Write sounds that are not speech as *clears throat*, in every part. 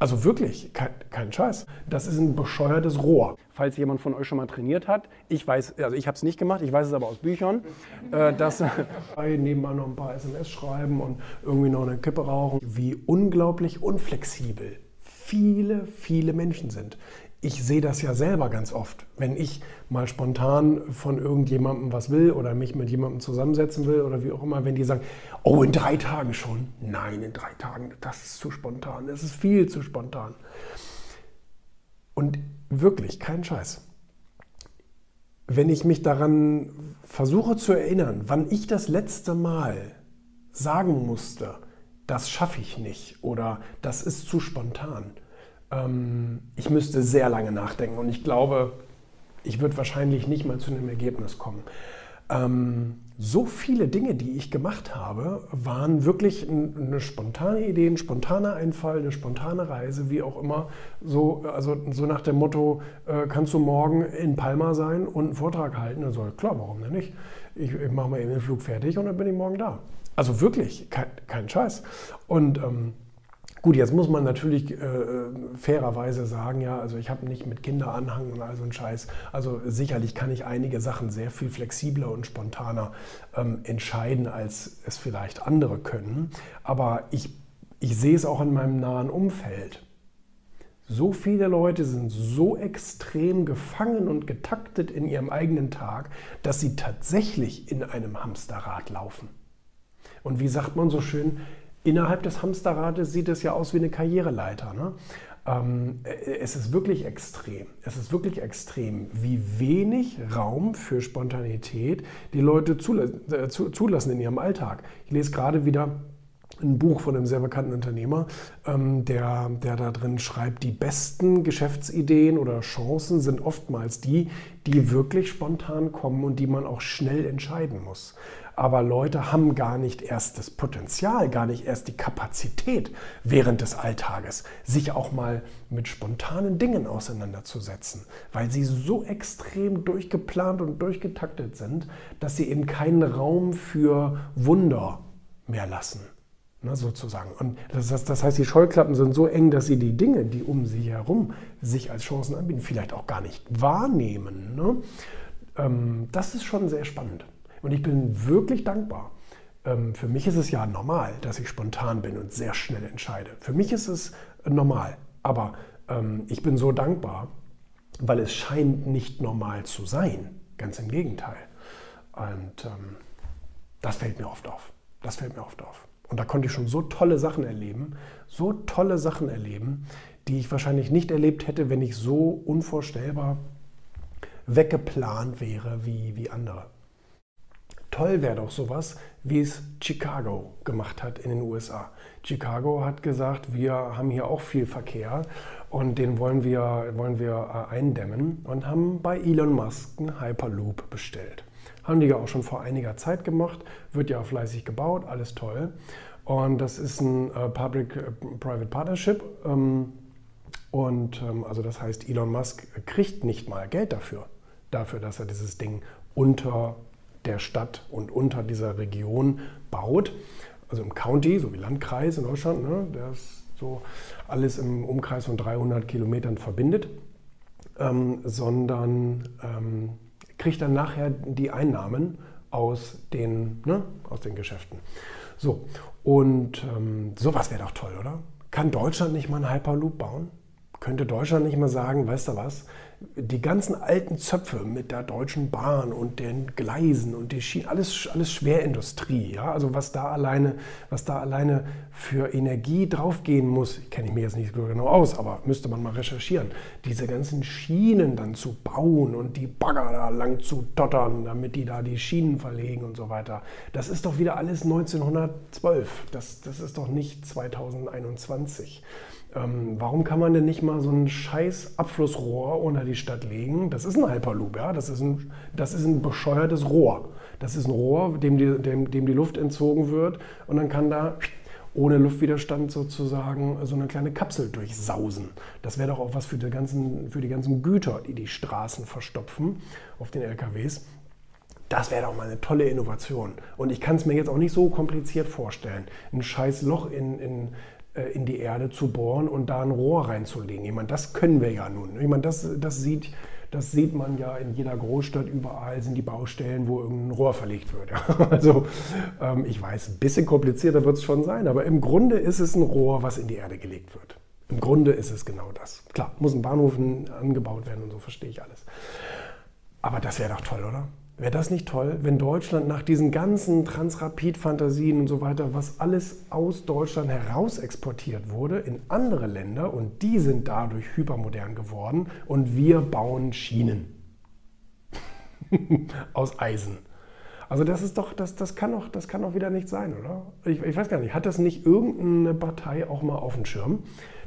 Also wirklich, kein, kein, Scheiß. Das ist ein bescheuertes Rohr. Falls jemand von euch schon mal trainiert hat, ich weiß, also ich habe es nicht gemacht, ich weiß es aber aus Büchern, äh, dass *laughs* nebenbei noch ein paar SMS schreiben und irgendwie noch eine Kippe rauchen, wie unglaublich unflexibel viele, viele Menschen sind ich sehe das ja selber ganz oft. Wenn ich mal spontan von irgendjemandem was will oder mich mit jemandem zusammensetzen will oder wie auch immer, wenn die sagen, oh, in drei Tagen schon. Nein, in drei Tagen, das ist zu spontan. Das ist viel zu spontan. Und wirklich, kein Scheiß. Wenn ich mich daran versuche zu erinnern, wann ich das letzte Mal sagen musste, das schaffe ich nicht oder das ist zu spontan, ähm, ich müsste sehr lange nachdenken und ich glaube, ich würde wahrscheinlich nicht mal zu einem Ergebnis kommen. Ähm, so viele Dinge, die ich gemacht habe, waren wirklich eine spontane Idee, ein spontaner Einfall, eine spontane Reise, wie auch immer. So, also so nach dem Motto, äh, kannst du morgen in Palma sein und einen Vortrag halten? Dann soll klar, warum denn nicht? Ich, ich mache mal eben den Flug fertig und dann bin ich morgen da. Also wirklich, kein, kein Scheiß. Und ähm, Gut, jetzt muss man natürlich äh, fairerweise sagen, ja, also ich habe nicht mit Kinderanhang und all so einen Scheiß. Also sicherlich kann ich einige Sachen sehr viel flexibler und spontaner ähm, entscheiden, als es vielleicht andere können. Aber ich, ich sehe es auch in meinem nahen Umfeld. So viele Leute sind so extrem gefangen und getaktet in ihrem eigenen Tag, dass sie tatsächlich in einem Hamsterrad laufen. Und wie sagt man so schön, innerhalb des Hamsterrades sieht es ja aus wie eine Karriereleiter. Ne? Ähm, äh, es ist wirklich extrem. Es ist wirklich extrem, wie wenig Raum für Spontanität die Leute äh, zulassen in ihrem Alltag. Ich lese gerade wieder ein Buch von einem sehr bekannten Unternehmer, ähm, der, der da drin schreibt, die besten Geschäftsideen oder Chancen sind oftmals die, die wirklich spontan kommen und die man auch schnell entscheiden muss aber Leute haben gar nicht erst das Potenzial, gar nicht erst die Kapazität während des Alltages, sich auch mal mit spontanen Dingen auseinanderzusetzen, weil sie so extrem durchgeplant und durchgetaktet sind, dass sie eben keinen Raum für Wunder mehr lassen. Ne, sozusagen. Und das heißt, das heißt, die Scheuklappen sind so eng, dass sie die Dinge, die um sie herum sich als Chancen anbieten, vielleicht auch gar nicht wahrnehmen. Ne? Ähm, das ist schon sehr spannend. Und ich bin wirklich dankbar. Ähm, für mich ist es ja normal, dass ich spontan bin und sehr schnell entscheide. Für mich ist es normal. Aber ähm, ich bin so dankbar, weil es scheint nicht normal zu sein. Ganz im Gegenteil. Und ähm, das fällt mir oft auf. Das fällt mir oft auf. Und da konnte ich schon so tolle Sachen erleben, so tolle Sachen erleben, die ich wahrscheinlich nicht erlebt hätte, wenn ich so unvorstellbar weggeplant wäre wie, wie andere. Toll wäre doch sowas, wie es Chicago gemacht hat in den USA. Chicago hat gesagt, wir haben hier auch viel Verkehr und den wollen wir, wollen wir äh, eindämmen und haben bei Elon Musk einen Hyperloop bestellt. Haben die ja auch schon vor einiger Zeit gemacht, wird ja fleißig gebaut, alles toll. Und das ist ein äh, Public-Private Partnership. Ähm, und ähm, also das heißt, Elon Musk kriegt nicht mal Geld dafür, dafür, dass er dieses Ding unter der Stadt und unter dieser Region baut. Also im County, so wie Landkreis in Deutschland, ne, das so alles im Umkreis von 300 Kilometern verbindet, ähm, sondern ähm, kriegt dann nachher die Einnahmen aus den, ne, aus den Geschäften. So, und ähm, sowas wäre doch toll, oder? Kann Deutschland nicht mal einen Hyperloop bauen? Könnte Deutschland nicht mal sagen, weißt du was, die ganzen alten Zöpfe mit der Deutschen Bahn und den Gleisen und die Schienen, alles, alles Schwerindustrie. Ja? Also was da, alleine, was da alleine für Energie draufgehen muss, kenne ich mir jetzt nicht so genau aus, aber müsste man mal recherchieren, diese ganzen Schienen dann zu bauen und die Bagger da lang zu dottern, damit die da die Schienen verlegen und so weiter. Das ist doch wieder alles 1912. Das, das ist doch nicht 2021. Ähm, warum kann man denn nicht mal so ein scheiß Abflussrohr unter die Stadt legen? Das ist ein Hyperloop, ja. Das ist ein, das ist ein bescheuertes Rohr. Das ist ein Rohr, dem die, dem, dem die Luft entzogen wird und dann kann da ohne Luftwiderstand sozusagen so eine kleine Kapsel durchsausen. Das wäre doch auch was für die, ganzen, für die ganzen Güter, die die Straßen verstopfen auf den LKWs. Das wäre doch mal eine tolle Innovation. Und ich kann es mir jetzt auch nicht so kompliziert vorstellen. Ein scheiß Loch in, in in die Erde zu bohren und da ein Rohr reinzulegen. Ich meine, das können wir ja nun. Ich meine, das, das, sieht, das sieht man ja in jeder Großstadt, überall sind die Baustellen, wo irgendein Rohr verlegt wird. *laughs* Also ähm, ich weiß, ein bisschen komplizierter wird es schon sein, aber im Grunde ist es ein Rohr, was in die Erde gelegt wird. Im Grunde ist es genau das. Klar, muss ein Bahnhof angebaut werden und so, verstehe ich alles. Aber das wäre doch toll, oder? Wäre das nicht toll, wenn Deutschland nach diesen ganzen Transrapid-Fantasien und so weiter, was alles aus Deutschland heraus exportiert wurde in andere Länder und die sind dadurch hypermodern geworden und wir bauen Schienen *laughs* aus Eisen. Also das ist doch, das, das, kann doch, das kann doch wieder nicht sein, oder? Ich, ich weiß gar nicht, hat das nicht irgendeine Partei auch mal auf dem Schirm?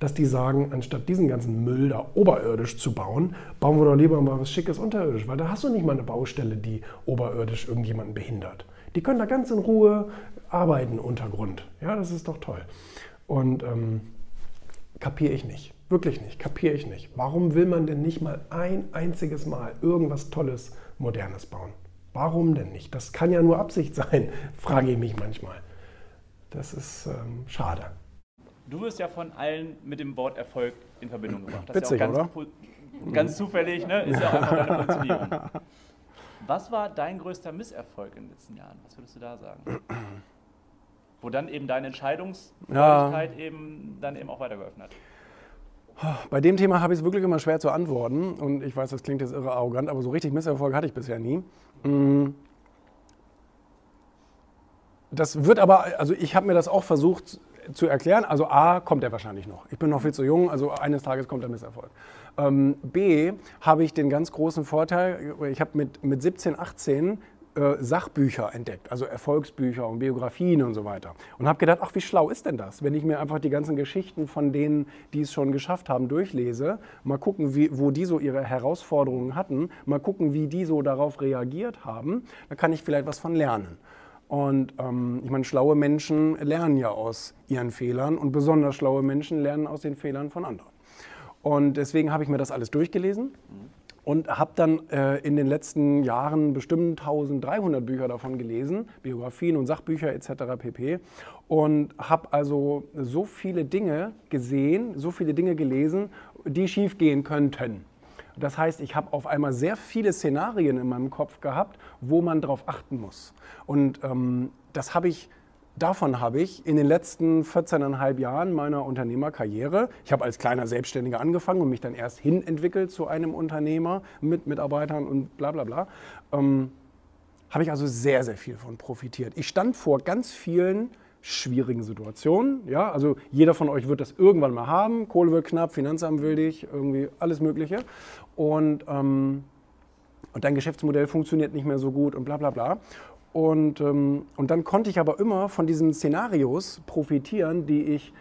Dass die sagen, anstatt diesen ganzen Müll da oberirdisch zu bauen, bauen wir doch lieber mal was Schickes unterirdisch, weil da hast du nicht mal eine Baustelle, die oberirdisch irgendjemanden behindert. Die können da ganz in Ruhe arbeiten Untergrund. Ja, das ist doch toll. Und ähm, kapiere ich nicht. Wirklich nicht, kapiere ich nicht. Warum will man denn nicht mal ein einziges Mal irgendwas Tolles, Modernes bauen? Warum denn nicht? Das kann ja nur Absicht *laughs* sein, frage ich mich manchmal. Das ist ähm, schade. Du wirst ja von allen mit dem Wort Erfolg in Verbindung gebracht. Das Witzig, ist ja auch ganz, oder? ganz zufällig, ne? ist ja auch einfach deine Positionierung. *laughs* Was war dein größter Misserfolg in den letzten Jahren? Was würdest du da sagen? *clears throat* Wo dann eben deine Entscheidungsfähigkeit ja. eben dann eben auch weitergeholfen hat. Bei dem Thema habe ich es wirklich immer schwer zu antworten und ich weiß, das klingt jetzt irre arrogant, aber so richtig Misserfolg hatte ich bisher nie. Mm. Das wird aber, also ich habe mir das auch versucht zu erklären. Also A, kommt er wahrscheinlich noch. Ich bin noch viel zu jung, also eines Tages kommt der Misserfolg. Ähm, B, habe ich den ganz großen Vorteil, ich habe mit, mit 17, 18 äh, Sachbücher entdeckt, also Erfolgsbücher und Biografien und so weiter. Und habe gedacht, ach, wie schlau ist denn das, wenn ich mir einfach die ganzen Geschichten von denen, die es schon geschafft haben, durchlese, mal gucken, wie, wo die so ihre Herausforderungen hatten, mal gucken, wie die so darauf reagiert haben, da kann ich vielleicht was von lernen. Und ähm, ich meine, schlaue Menschen lernen ja aus ihren Fehlern und besonders schlaue Menschen lernen aus den Fehlern von anderen. Und deswegen habe ich mir das alles durchgelesen und habe dann äh, in den letzten Jahren bestimmt 1300 Bücher davon gelesen, Biografien und Sachbücher etc. pp. Und habe also so viele Dinge gesehen, so viele Dinge gelesen, die schiefgehen könnten. Das heißt, ich habe auf einmal sehr viele Szenarien in meinem Kopf gehabt, wo man darauf achten muss. Und ähm, das habe ich Davon habe ich in den letzten 14,5 Jahren meiner Unternehmerkarriere, ich habe als kleiner Selbstständiger angefangen und mich dann erst hin entwickelt zu einem Unternehmer mit Mitarbeitern und bla bla bla, ähm, habe ich also sehr, sehr viel von profitiert. Ich stand vor ganz vielen schwierigen Situationen. Ja, also jeder von euch wird das irgendwann mal haben. Kohle wird knapp, Finanzamt will dich, irgendwie alles Mögliche. Und, ähm, und dein Geschäftsmodell funktioniert nicht mehr so gut und bla bla bla. Und, ähm, und dann konnte ich aber immer von diesen Szenarios profitieren, die ich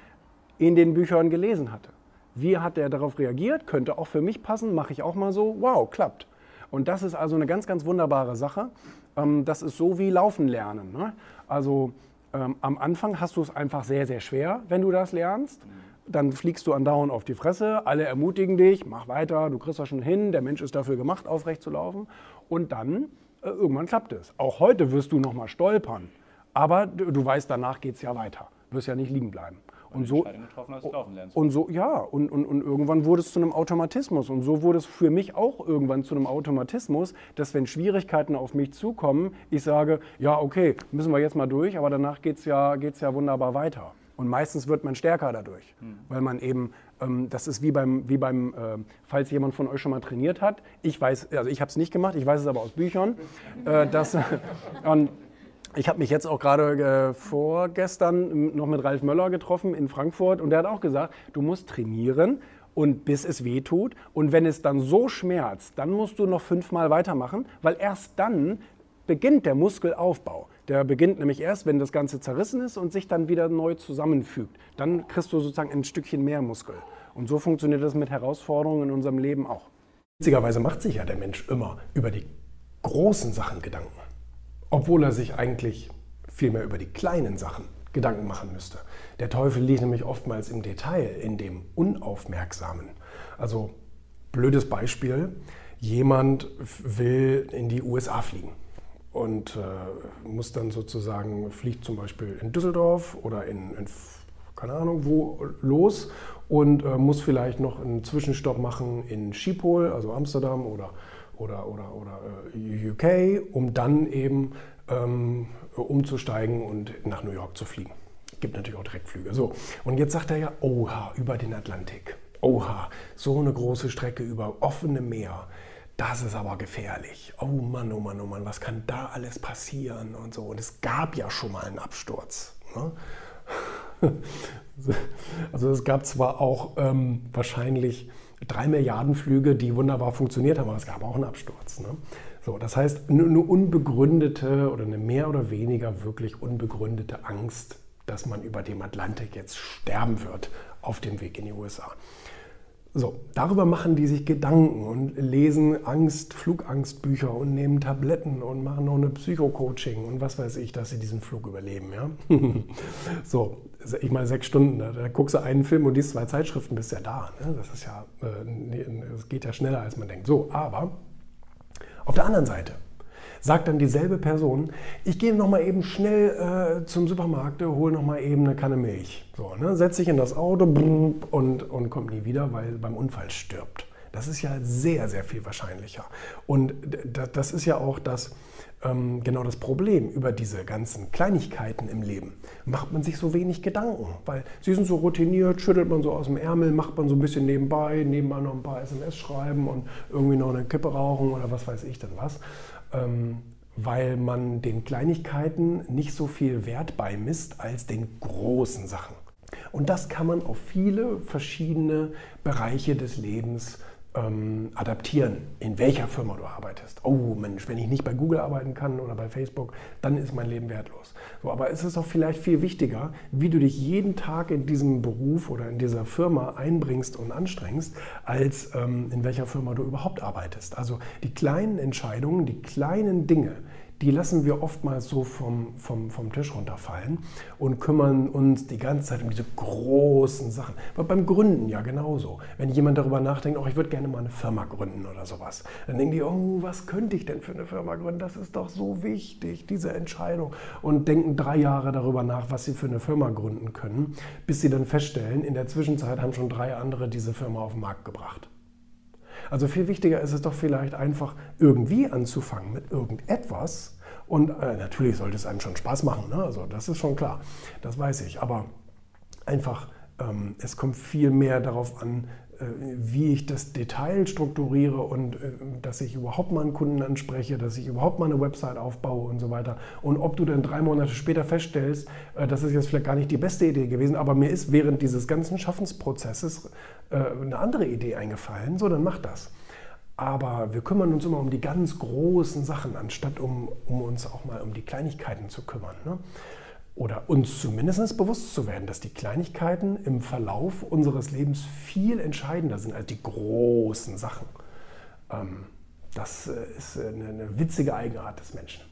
in den Büchern gelesen hatte. Wie hat er darauf reagiert? Könnte auch für mich passen, mache ich auch mal so. Wow, klappt. Und das ist also eine ganz, ganz wunderbare Sache. Ähm, das ist so wie Laufen lernen. Ne? Also ähm, am Anfang hast du es einfach sehr, sehr schwer, wenn du das lernst. Dann fliegst du andauernd auf die Fresse, alle ermutigen dich, mach weiter, du kriegst das schon hin, der Mensch ist dafür gemacht, aufrecht zu laufen. Und dann, äh, irgendwann klappt es. Auch heute wirst du nochmal stolpern, aber du, du weißt, danach geht es ja weiter. Du wirst ja nicht liegen bleiben. Und so. Und so, ja, und, und, und irgendwann wurde es zu einem Automatismus. Und so wurde es für mich auch irgendwann zu einem Automatismus, dass wenn Schwierigkeiten auf mich zukommen, ich sage, ja, okay, müssen wir jetzt mal durch, aber danach geht es ja, geht's ja wunderbar weiter. Und meistens wird man stärker dadurch, hm. weil man eben, ähm, das ist wie beim, wie beim äh, falls jemand von euch schon mal trainiert hat, ich weiß, also ich habe es nicht gemacht, ich weiß es aber aus Büchern, äh, dass, *laughs* und, ich habe mich jetzt auch gerade äh, vorgestern noch mit Ralf Möller getroffen in Frankfurt und der hat auch gesagt, du musst trainieren und bis es weh tut und wenn es dann so schmerzt, dann musst du noch fünfmal weitermachen, weil erst dann beginnt der Muskelaufbau. Der beginnt nämlich erst, wenn das Ganze zerrissen ist und sich dann wieder neu zusammenfügt. Dann kriegst du sozusagen ein Stückchen mehr Muskel. Und so funktioniert das mit Herausforderungen in unserem Leben auch. Witzigerweise macht sich ja der Mensch immer über die großen Sachen Gedanken obwohl er sich eigentlich vielmehr über die kleinen Sachen Gedanken machen müsste. Der Teufel liegt nämlich oftmals im Detail, in dem Unaufmerksamen. Also blödes Beispiel, jemand will in die USA fliegen und äh, muss dann sozusagen, fliegt zum Beispiel in Düsseldorf oder in, in keine Ahnung wo, los und äh, muss vielleicht noch einen Zwischenstopp machen in Schiphol, also Amsterdam oder, oder, oder, oder äh, UK, um dann eben ähm, umzusteigen und nach New York zu fliegen. Gibt natürlich auch Direktflüge. So, und jetzt sagt er ja, oha, über den Atlantik. Oha, so eine große Strecke über offene Meer. Das ist aber gefährlich. Oh Mann, oh Mann, oh Mann, was kann da alles passieren und so. Und es gab ja schon mal einen Absturz. Ne? *laughs* Also es gab zwar auch ähm, wahrscheinlich drei Milliarden Flüge, die wunderbar funktioniert haben, aber es gab auch einen Absturz. Ne? So, das heißt, eine unbegründete oder eine mehr oder weniger wirklich unbegründete Angst, dass man über dem Atlantik jetzt sterben wird auf dem Weg in die USA. So, darüber machen die sich Gedanken und lesen Angst, Flugangstbücher und nehmen Tabletten und machen noch eine Psycho-Coaching und was weiß ich, dass sie diesen Flug überleben. Ja? *laughs* so, ich meine sechs Stunden, da, da, guckst du einen Film und liest zwei Zeitschriften, bist ja da. Ne? Das ist ja, äh, das geht ja schneller als man denkt. So, aber auf der anderen Seite, sagt dann dieselbe Person, ich gehe noch mal eben schnell äh, zum Supermarkt, hole noch mal eben eine Kanne Milch. So, ne, setzt sich in das Auto und, und kommt nie wieder, weil beim Unfall stirbt. Das ist ja sehr, sehr viel wahrscheinlicher. Und das ist ja auch das, ähm, genau das Problem über diese ganzen Kleinigkeiten im Leben. Macht man sich so wenig Gedanken, weil sie sind so routiniert, schüttelt man so aus dem Ärmel, macht man so ein bisschen nebenbei, nebenbei noch ein paar SMS schreiben und irgendwie noch eine Kippe rauchen oder was weiß ich denn was ähm, weil man den Kleinigkeiten nicht so viel Wert beimisst als den großen Sachen. Und das kann man auf viele verschiedene Bereiche des Lebens ähm, adaptieren, in welcher Firma du arbeitest. Oh Mensch, wenn ich nicht bei Google arbeiten kann oder bei Facebook, dann ist mein Leben wertlos. So, aber es ist auch vielleicht viel wichtiger, wie du dich jeden Tag in diesem Beruf oder in dieser Firma einbringst und anstrengst, als ähm, in welcher Firma du überhaupt arbeitest. Also die kleinen Entscheidungen, die kleinen Dinge, die lassen wir oftmals so vom, vom, vom Tisch runterfallen und kümmern uns die ganze Zeit um diese großen Sachen. Aber beim Gründen ja genauso. Wenn jemand darüber nachdenkt, oh, ich würde gerne mal eine Firma gründen oder sowas, dann denken die, oh, was könnte ich denn für eine Firma gründen? Das ist doch so wichtig, diese Entscheidung. Und denken drei Jahre darüber nach, was sie für eine Firma gründen können, bis sie dann feststellen, in der Zwischenzeit haben schon drei andere diese Firma auf den Markt gebracht. Also viel wichtiger ist es doch vielleicht einfach irgendwie anzufangen mit irgendetwas. Und äh, natürlich sollte es einem schon Spaß machen, ne? also das ist schon klar, das weiß ich. Aber einfach, ähm, es kommt viel mehr darauf an, wie ich das Detail strukturiere und äh, dass ich überhaupt mal einen Kunden anspreche, dass ich überhaupt mal eine Website aufbaue und so weiter. Und ob du dann drei Monate später feststellst, äh, das ist jetzt vielleicht gar nicht die beste Idee gewesen, aber mir ist während dieses ganzen Schaffensprozesses eine andere Idee eingefallen, so dann mach das. Aber wir kümmern uns immer um die ganz großen Sachen, anstatt um, um uns auch mal um die Kleinigkeiten zu kümmern. Ne? Oder uns zumindest bewusst zu werden, dass die Kleinigkeiten im Verlauf unseres Lebens viel entscheidender sind als die großen Sachen. Ähm, das äh, ist eine witzige Eigenart des Menschen.